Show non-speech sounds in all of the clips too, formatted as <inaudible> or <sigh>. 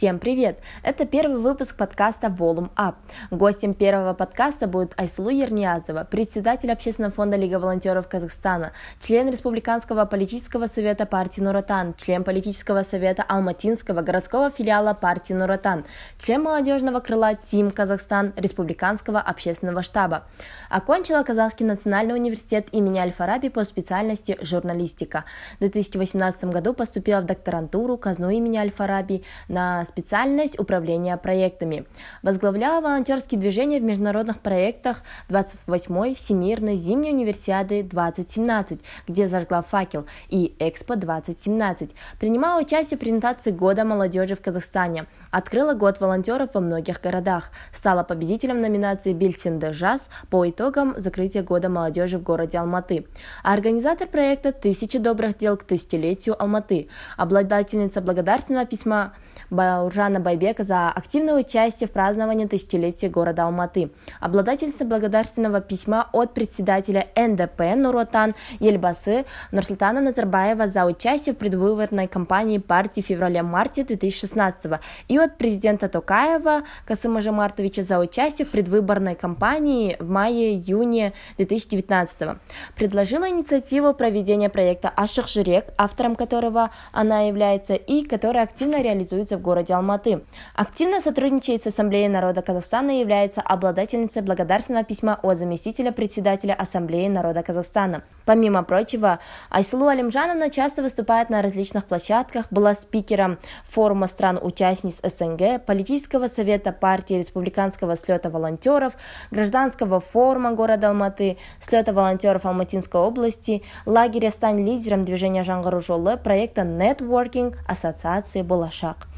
Всем привет! Это первый выпуск подкаста Volume Up. Гостем первого подкаста будет Айсулу Ерниязова, председатель Общественного фонда Лига волонтеров Казахстана, член Республиканского политического совета партии Нуратан, член политического совета Алматинского городского филиала партии Нуратан, член молодежного крыла Тим Казахстан Республиканского общественного штаба. Окончила Казахский национальный университет имени Аль-Фараби по специальности журналистика. В 2018 году поступила в докторантуру казну имени Аль-Фараби на специальность управления проектами. Возглавляла волонтерские движения в международных проектах 28-й Всемирной зимней универсиады 2017, где зажгла факел, и Экспо 2017. Принимала участие в презентации Года молодежи в Казахстане. Открыла год волонтеров во многих городах. Стала победителем номинации Бильсинде Жаз по итогам закрытия Года молодежи в городе Алматы. Организатор проекта «Тысячи добрых дел к тысячелетию Алматы». Обладательница благодарственного письма Бауржана Байбека за активное участие в праздновании тысячелетия города Алматы. Обладательница благодарственного письма от председателя НДП Нуротан Ельбасы Нурсултана Назарбаева за участие в предвыборной кампании партии в феврале-марте 2016 и от президента Токаева Касыма Жамартовича за участие в предвыборной кампании в мае-июне 2019 Предложила инициативу проведения проекта Жирек, автором которого она является и который активно реализуется в городе Алматы. Активно сотрудничает с Ассамблеей народа Казахстана и является обладательницей благодарственного письма от заместителя председателя Ассамблеи народа Казахстана. Помимо прочего, Айсулу Алимжановна часто выступает на различных площадках, была спикером форума стран-участниц СНГ, политического совета партии республиканского слета волонтеров, гражданского форума города Алматы, слета волонтеров Алматинской области, лагеря «Стань лидером» движения Жангару проекта «Нетворкинг» Ассоциации «Булашак».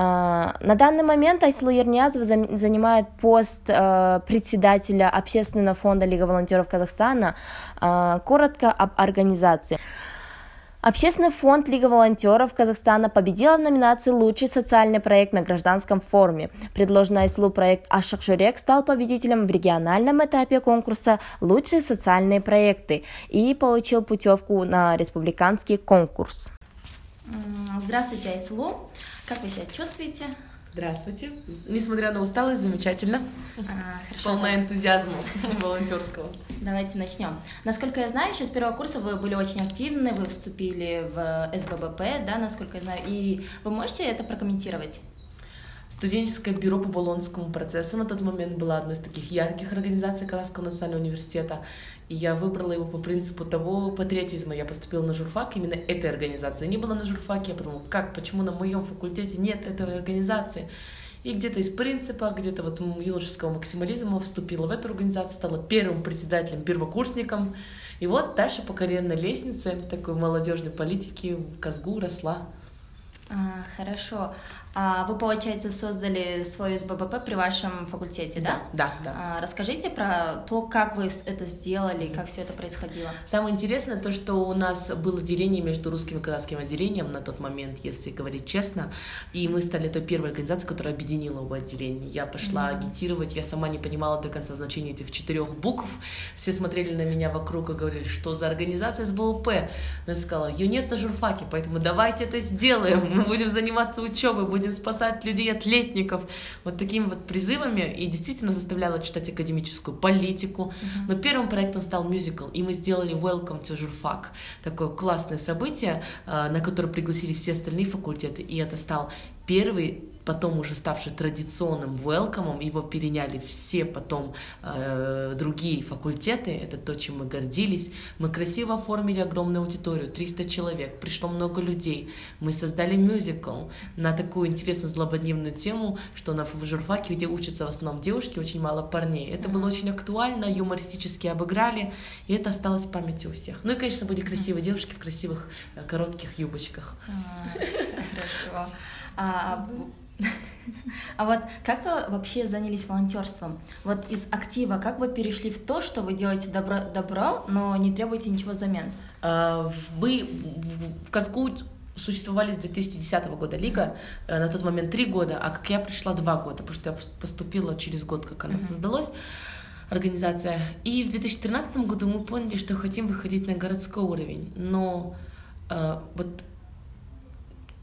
А, на данный момент Айсулу Ерниязова занимает пост э, председателя Общественного фонда Лига волонтеров Казахстана. А, коротко об организации. Общественный фонд Лига волонтеров Казахстана победила в номинации «Лучший социальный проект на гражданском форуме». Предложенный Айслу проект «Ашак Журек» стал победителем в региональном этапе конкурса «Лучшие социальные проекты» и получил путевку на республиканский конкурс. Здравствуйте, Айслу. Как вы себя чувствуете? Здравствуйте. Несмотря на усталость, замечательно. А, хорошо. Полна энтузиазма <laughs> волонтерского. Давайте начнем. Насколько я знаю, еще с первого курса вы были очень активны, вы вступили в СББП, да, насколько я знаю, и вы можете это прокомментировать? Студенческое бюро по Болонскому процессу на тот момент было одной из таких ярких организаций Казахского национального университета. И я выбрала его по принципу того патриотизма. Я поступила на журфак именно этой организации. Не было на журфаке, я подумала, как, почему на моем факультете нет этой организации? И где-то из принципа, где-то вот юношеского максимализма вступила в эту организацию, стала первым председателем, первокурсником. И вот дальше по карьерной лестнице такой молодежной политики в Казгу росла. А, хорошо. А вы, получается, создали свой СББП при вашем факультете, да? Да, да. А, расскажите про то, как вы это сделали, как все это происходило. Самое интересное то, что у нас было деление между русским и казахским отделением на тот момент, если говорить честно, и мы стали той первой организацией, которая объединила оба отделения. Я пошла mm-hmm. агитировать, я сама не понимала до конца значения этих четырех букв. Все смотрели на меня вокруг и говорили, что за организация СБУП. Но я сказала, ее нет на журфаке, поэтому давайте это сделаем. Мы будем заниматься учебой, будем будем спасать людей от летников. Вот такими вот призывами и действительно заставляла читать академическую политику. Но первым проектом стал мюзикл, и мы сделали Welcome to Журфак. Такое классное событие, э, на которое пригласили все остальные факультеты, и это стал первый потом уже ставший традиционным welcome, его переняли все потом э, другие факультеты, это то, чем мы гордились. Мы красиво оформили огромную аудиторию, 300 человек, пришло много людей. Мы создали мюзикл на такую интересную злободневную тему, что на журфаке, где учатся в основном девушки, очень мало парней. Это было очень актуально, юмористически обыграли, и это осталось в памяти у всех. Ну и, конечно, были красивые девушки в красивых э, коротких юбочках. А, хорошо. А, а вот как вы вообще занялись волонтерством? Вот из актива, как вы перешли в то, что вы делаете добро, добро но не требуете ничего взамен? А, мы в Казгу существовали с 2010 года Лига, э, на тот момент три года, а как я пришла два года, потому что я поступила через год, как она uh-huh. создалась организация. И в 2013 году мы поняли, что хотим выходить на городской уровень. Но э, вот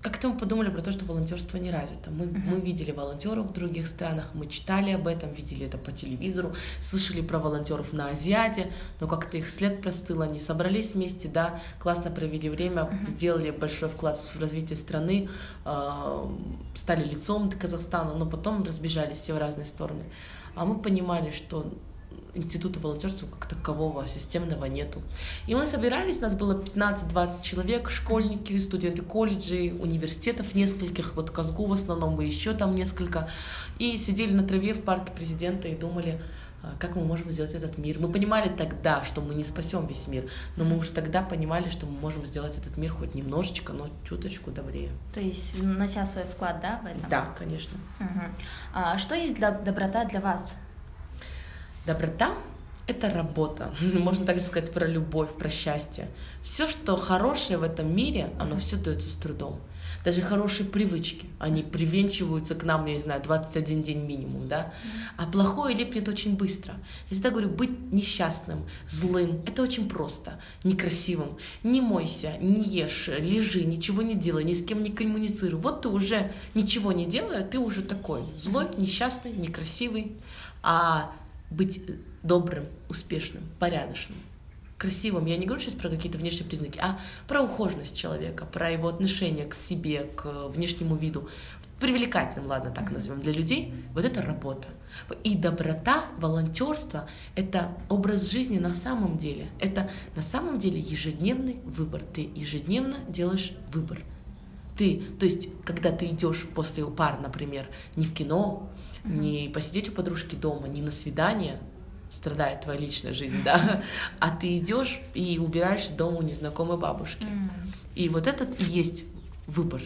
как-то мы подумали про то, что волонтерство не развито. Мы, uh-huh. мы видели волонтеров в других странах, мы читали об этом, видели это по телевизору, слышали про волонтеров на Азиате, но как-то их след простыл, они собрались вместе, да, классно провели время, uh-huh. сделали большой вклад в развитие страны, э, стали лицом Казахстана, но потом разбежались все в разные стороны. А мы понимали, что института волонтерства как такового системного нету. И мы собирались, нас было 15-20 человек, школьники, студенты колледжей, университетов нескольких, вот Казгу в основном, и еще там несколько, и сидели на траве в парке президента и думали, а, как мы можем сделать этот мир. Мы понимали тогда, что мы не спасем весь мир, но мы уже тогда понимали, что мы можем сделать этот мир хоть немножечко, но чуточку добрее. То есть внося свой вклад, да, в этом? Да, конечно. Угу. А что есть для, доброта для вас? Доброта — это работа. <laughs> Можно также сказать про любовь, про счастье. Все, что хорошее в этом мире, оно все дается с трудом. Даже хорошие привычки, они привенчиваются к нам, я не знаю, 21 день минимум, да? А плохое липнет очень быстро. Я всегда говорю, быть несчастным, злым, это очень просто, некрасивым. Не мойся, не ешь, лежи, ничего не делай, ни с кем не коммуницируй. Вот ты уже ничего не делая, ты уже такой злой, несчастный, некрасивый. А быть э, добрым, успешным, порядочным, красивым. Я не говорю сейчас про какие-то внешние признаки, а про ухоженность человека, про его отношение к себе, к внешнему виду. Привлекательным, ладно, так назовем, для людей. Вот это работа. И доброта, волонтерство — это образ жизни на самом деле. Это на самом деле ежедневный выбор. Ты ежедневно делаешь выбор. Ты, то есть, когда ты идешь после пар, например, не в кино, не посидеть у подружки дома, не на свидание, страдает твоя личная жизнь, да, а ты идешь и убираешь дом у незнакомой бабушки. И вот этот и есть выбор.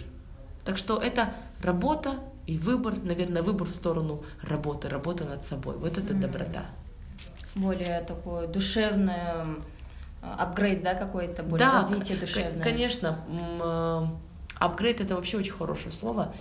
Так что это работа и выбор, наверное, выбор в сторону работы, работа над собой. Вот это доброта. Более такое душевное апгрейд, да, какой-то, более да, развитие душевное. конечно. Э, апгрейд — это вообще очень хорошее слово.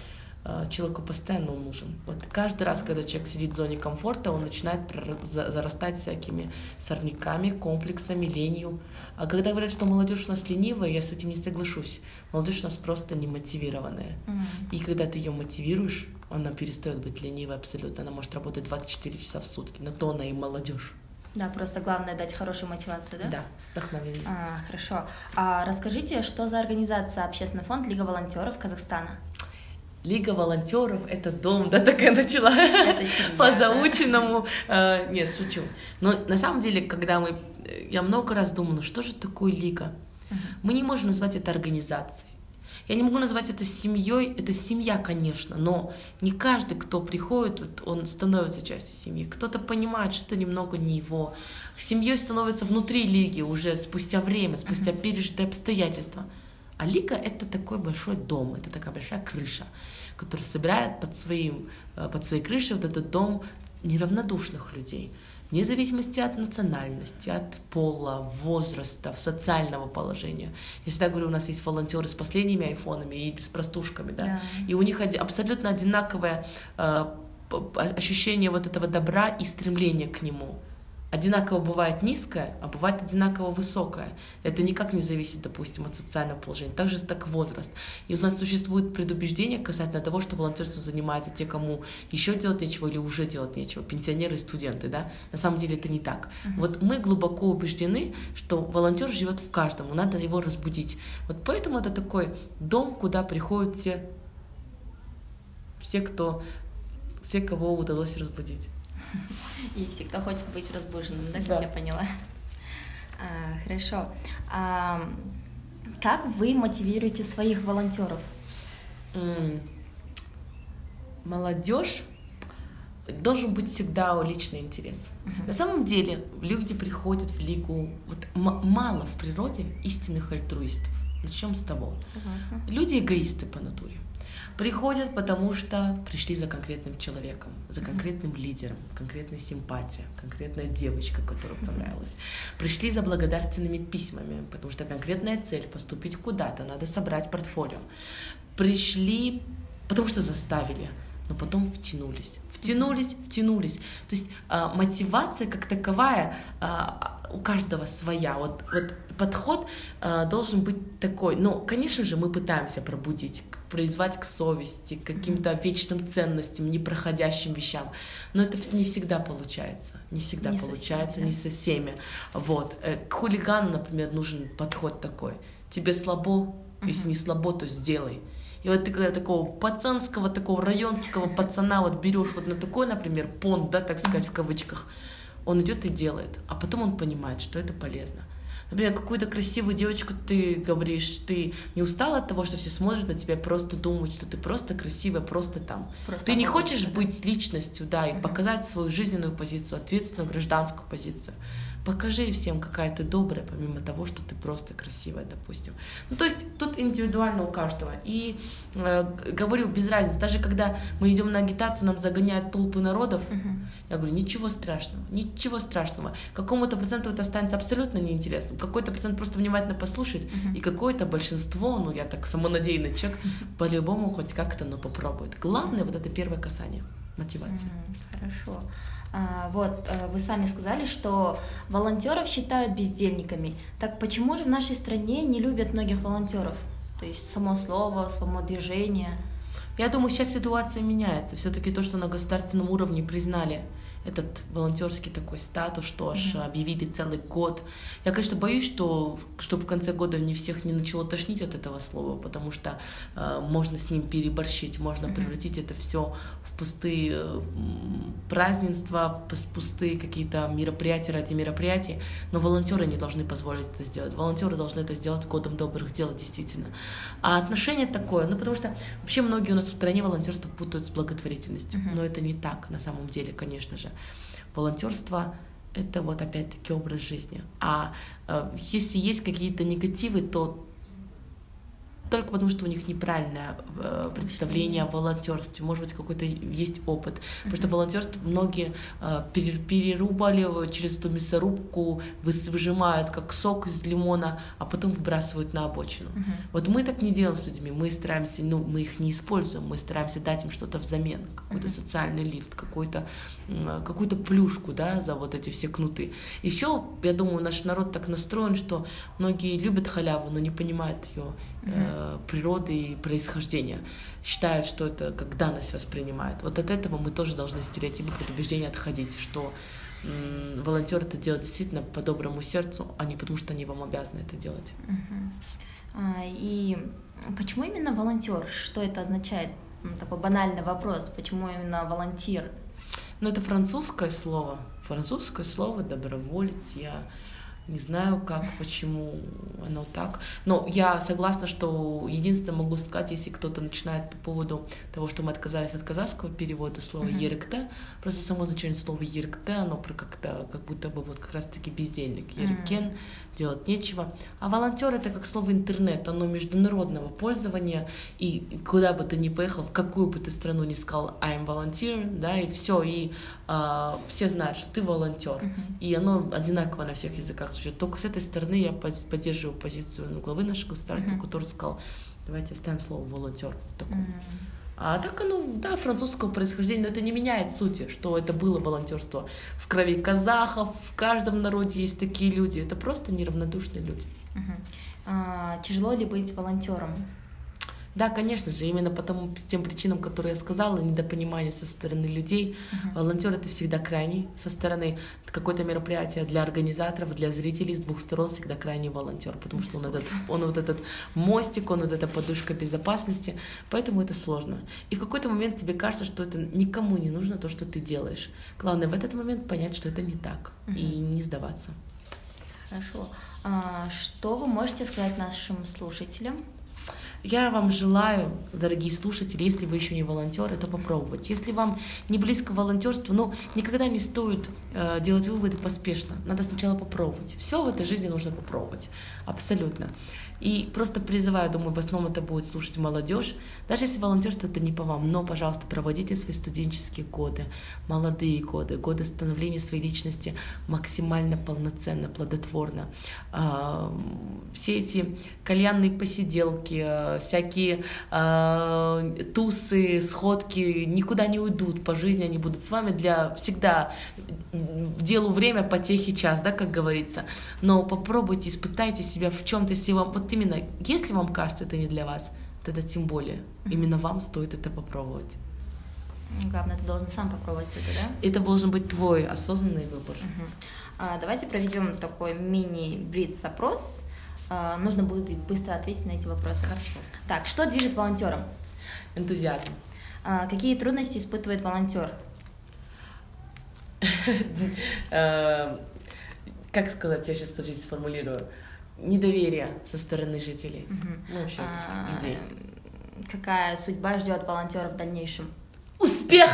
Э, человеку постоянно он нужен. Вот каждый раз, когда человек сидит в зоне комфорта, он начинает зарастать всякими сорняками, комплексами, ленью. А когда говорят, что молодежь у нас ленивая, я с этим не соглашусь. Молодежь у нас просто немотивированная. Mm. И когда ты ее мотивируешь, она перестает быть ленивой абсолютно. Она может работать 24 часа в сутки. На то она и молодежь. Да, просто главное дать хорошую мотивацию, да? Да, вдохновение. А, хорошо. А расскажите, что за организация Общественный фонд Лига волонтеров Казахстана? Лига волонтеров — это дом, да, такая начала по заученному. А, нет, шучу. Но на самом деле, когда мы... Я много раз думала, ну что же такое лига? Мы не можем назвать это организацией. Я не могу назвать это семьей, это семья, конечно, но не каждый, кто приходит, вот, он становится частью семьи. Кто-то понимает, что это немного не его. Семьей становится внутри лиги уже спустя время, спустя пережитые обстоятельства. А лига — это такой большой дом, это такая большая крыша, которая собирает под, своим, э, под своей крышей вот этот дом неравнодушных людей, вне зависимости от национальности, от пола, возраста, социального положения. Я всегда говорю, у нас есть волонтеры с последними айфонами и с простушками, да, да. и у них абсолютно одинаковое э, ощущение вот этого добра и стремления к нему одинаково бывает низкое, а бывает одинаково высокое. Это никак не зависит, допустим, от социального положения. Также так возраст. И у нас существует предубеждение касательно того, что волонтерством занимаются те, кому еще делать нечего или уже делать нечего, пенсионеры и студенты, да? На самом деле это не так. Uh-huh. Вот мы глубоко убеждены, что волонтер живет в каждом, надо его разбудить. Вот поэтому это такой дом, куда приходят все, все, кто, все, кого удалось разбудить. И всегда хочет быть разбуженным, да, как да. я поняла. А, хорошо. А, как вы мотивируете своих волонтеров? Молодежь должен быть всегда личный интерес. Uh-huh. На самом деле люди приходят в лигу, вот мало в природе истинных альтруистов. Начнем с того. Согласна. Люди эгоисты по натуре. Приходят, потому что пришли за конкретным человеком, за конкретным лидером, конкретной симпатией, конкретная девочка, которая понравилась. Пришли за благодарственными письмами, потому что конкретная цель — поступить куда-то, надо собрать портфолио. Пришли, потому что заставили, но потом втянулись, втянулись, втянулись. То есть э, мотивация как таковая, э, у каждого своя. Вот, вот подход э, должен быть такой. Ну, конечно же, мы пытаемся пробудить, призвать к совести, к каким-то вечным ценностям, непроходящим вещам. Но это не всегда получается. Не всегда не получается, всеми, да? не со всеми. Вот. Э, к хулигану, например, нужен подход такой. Тебе слабо, если не слабо, то сделай. И вот ты когда такого пацанского, такого районского пацана вот берешь вот на такой, например, понт, да, так сказать, в кавычках, он идет и делает, а потом он понимает, что это полезно. Например, какую-то красивую девочку ты говоришь, ты не устала от того, что все смотрят на тебя, просто думают, что ты просто красивая, просто там. Просто ты не хочешь быть личностью, да, и uh-huh. показать свою жизненную позицию, ответственную гражданскую позицию покажи всем, какая ты добрая, помимо того, что ты просто красивая, допустим. Ну, то есть тут индивидуально у каждого. И э, говорю, без разницы, даже когда мы идем на агитацию, нам загоняют толпы народов, uh-huh. я говорю, ничего страшного, ничего страшного. Какому-то проценту это останется абсолютно неинтересным, какой-то процент просто внимательно послушает, uh-huh. и какое-то большинство, ну, я так самонадеянный человек, uh-huh. по-любому хоть как-то, но попробует. Главное вот это первое касание, мотивация. Uh-huh. Хорошо. А, вот, э, вы сами сказали, что волонтеров считают бездельниками. Так почему же в нашей стране не любят многих волонтеров? То есть само слово, само движение. Я думаю, сейчас ситуация меняется. Все-таки то, что на государственном уровне признали этот волонтерский такой статус, что аж mm-hmm. объявили целый год. Я, конечно, боюсь, что чтобы в конце года не всех не начало тошнить от этого слова, потому что э, можно с ним переборщить, можно mm-hmm. превратить это все в пустые э, празднества, в пустые какие-то мероприятия ради мероприятий. Но волонтеры не должны позволить это сделать. Волонтеры должны это сделать годом добрых дел, действительно. А отношение такое, ну потому что вообще многие у нас в стране волонтерство путают с благотворительностью, mm-hmm. но это не так на самом деле, конечно же. Волонтерство это вот опять-таки образ жизни. А э, если есть какие-то негативы, то только потому, что у них неправильное э, представление о волонтерстве, может быть, какой-то есть опыт. Потому что волонтерство многие э, перерубали через эту мясорубку, выжимают как сок из лимона, а потом выбрасывают на обочину. Вот мы так не делаем с людьми, мы стараемся, ну, мы их не используем, мы стараемся дать им что-то взамен, какой-то социальный лифт, какой-то, э, какую-то плюшку, да, за вот эти все кнуты. Еще, я думаю, наш народ так настроен, что многие любят халяву, но не понимают ее э, природы и происхождения. Считают, что это как данность воспринимают. Вот от этого мы тоже должны стереотипы предубеждения отходить, что м, волонтер это делает действительно по доброму сердцу, а не потому, что они вам обязаны это делать. Uh-huh. А, и почему именно волонтер? Что это означает? Такой банальный вопрос. Почему именно волонтер? Ну, это французское слово. Французское слово доброволец. Я не знаю, как, почему оно так. Но я согласна, что единственное могу сказать, если кто-то начинает по поводу того, что мы отказались от казахского перевода слова uh-huh. еректе, просто само значение слова еректе, оно про как-то как будто бы вот как раз-таки бездельник. Ерекен, uh-huh делать нечего. А волонтер это как слово интернет, оно международного пользования, и куда бы ты ни поехал, в какую бы ты страну ни сказал I'm volunteer, да, и все, и э, все знают, что ты волонтер, uh-huh. и оно одинаково на всех языках звучит. Только с этой стороны я поддерживаю позицию ну, главы нашего государства, uh-huh. который сказал, давайте оставим слово волонтер такое. Uh-huh. А так оно, да, французского происхождения, но это не меняет сути, что это было волонтерство в крови казахов, в каждом народе есть такие люди. Это просто неравнодушные люди. Угу. А, тяжело ли быть волонтером? Да, конечно же, именно по тому, тем причинам, которые я сказала, недопонимание со стороны людей. Uh-huh. Волонтер это всегда крайний со стороны какое-то мероприятие для организаторов, для зрителей с двух сторон всегда крайний волонтер, потому что он этот, он вот этот мостик, он вот эта подушка безопасности, поэтому это сложно. И в какой-то момент тебе кажется, что это никому не нужно то, что ты делаешь. Главное в этот момент понять, что это не так uh-huh. и не сдаваться. Хорошо. А, что вы можете сказать нашим слушателям я вам желаю, дорогие слушатели, если вы еще не волонтеры, то попробовать. Если вам не близко волонтерство, ну, никогда не стоит э, делать выводы поспешно. Надо сначала попробовать. Все в этой жизни нужно попробовать. Абсолютно. И просто призываю, думаю, в основном это будет слушать молодежь. Даже если волонтерство это не по вам, но, пожалуйста, проводите свои студенческие годы, молодые годы, годы становления своей личности максимально полноценно, плодотворно. А, все эти кальянные посиделки, э, всякие э, тусы, сходки никуда не уйдут по жизни, они будут с вами для всегда делу время, потехи час, да, как говорится. Но попробуйте, испытайте себя в чем-то, если вам, вот именно, если вам кажется, это не для вас, тогда тем более, именно вам стоит это попробовать. Главное, ты должен сам попробовать это, да? Это должен быть твой осознанный выбор. Угу. А, давайте проведем такой мини-блиц-опрос. А, нужно будет быстро ответить на эти вопросы. Хорошо. Так, что движет волонтером? Энтузиазм. А, какие трудности испытывает волонтер? <laughs> Э, как сказать, я сейчас, подождите, сформулирую. Недоверие со стороны жителей. Ну, вообще, А, людей. Какая судьба ждет волонтера в дальнейшем? Успех!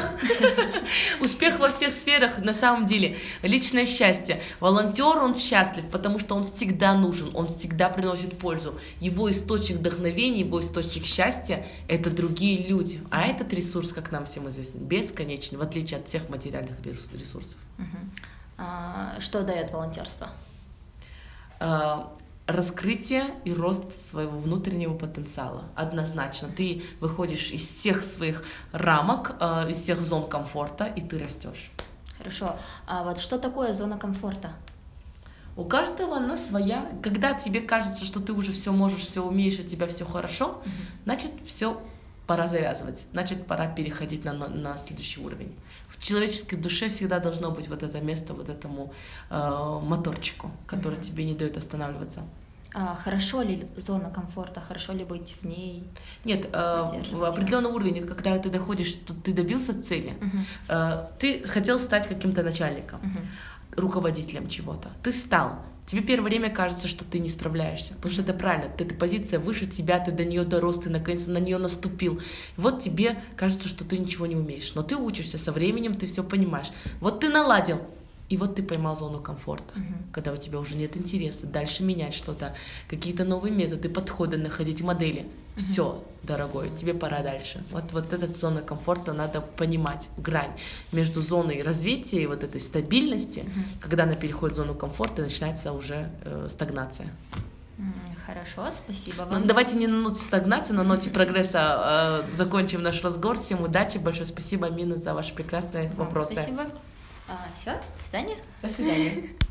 <laughs> Успех во всех сферах, на самом деле. Личное счастье. Волонтер, он счастлив, потому что он всегда нужен, он всегда приносит пользу. Его источник вдохновения, его источник счастья — это другие люди. А этот ресурс, как нам всем известно, бесконечный, в отличие от всех материальных ресурс- ресурсов. А, Что дает волонтерство? Раскрытие и рост своего внутреннего потенциала. Однозначно. Ты выходишь из всех своих рамок, а, из всех зон комфорта, и ты растешь. Хорошо. А вот что такое зона комфорта? У каждого она своя. Когда тебе кажется, что ты уже все можешь, все умеешь, и у тебя все хорошо, значит, все пора завязывать. Значит, пора переходить на, на следующий уровень. В человеческой душе всегда должно быть вот это место, вот этому э, моторчику, который тебе не дает останавливаться. А хорошо ли зона комфорта? Хорошо ли быть в ней? Нет, э, Поддерживать, определенный уровень, когда ты доходишь, ты добился цели, э, ты хотел стать каким-то начальником, Мгм. руководителем чего-то. Ты стал. Тебе первое время кажется, что ты не справляешься, потому что это правильно, ты, эта позиция выше тебя, ты до нее дорос, ты наконец на нее наступил. Вот тебе кажется, что ты ничего не умеешь, но ты учишься, со временем ты все понимаешь. Вот ты наладил, и вот ты поймал зону комфорта, когда у тебя уже нет интереса дальше менять что-то, какие-то новые методы, подходы находить, модели. Все, дорогой, тебе пора дальше. Вот, вот эта зона комфорта надо понимать, грань между зоной развития и вот этой стабильности, когда она переходит в зону комфорта, начинается уже э, стагнация. Хорошо, спасибо Ну, вам. давайте не на ноте стагнации, на ноте <laughs> прогресса э, закончим наш разговор. Всем удачи, большое спасибо, Мина, за ваши прекрасные Вам вопросы. Спасибо. Все, до свидания. До свидания. <laughs>